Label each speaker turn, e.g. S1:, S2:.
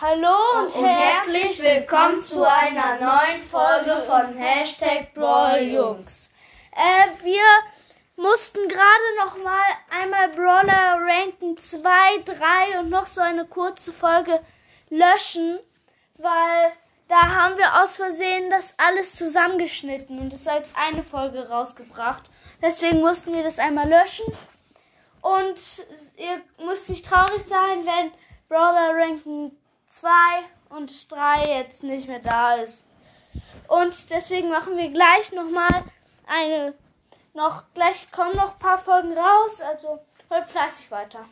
S1: Hallo und,
S2: und herzlich willkommen zu einer neuen Folge von Hashtag Brawljungs.
S1: Äh, wir mussten gerade noch mal einmal Brawler ranken 2, 3 und noch so eine kurze Folge löschen, weil da haben wir aus Versehen das alles zusammengeschnitten und es als eine Folge rausgebracht. Deswegen mussten wir das einmal löschen. Und ihr müsst nicht traurig sein, wenn Brawler Ranking 2 und 3 jetzt nicht mehr da ist. Und deswegen machen wir gleich nochmal eine, noch, gleich kommen noch ein paar Folgen raus, also hört fleißig weiter.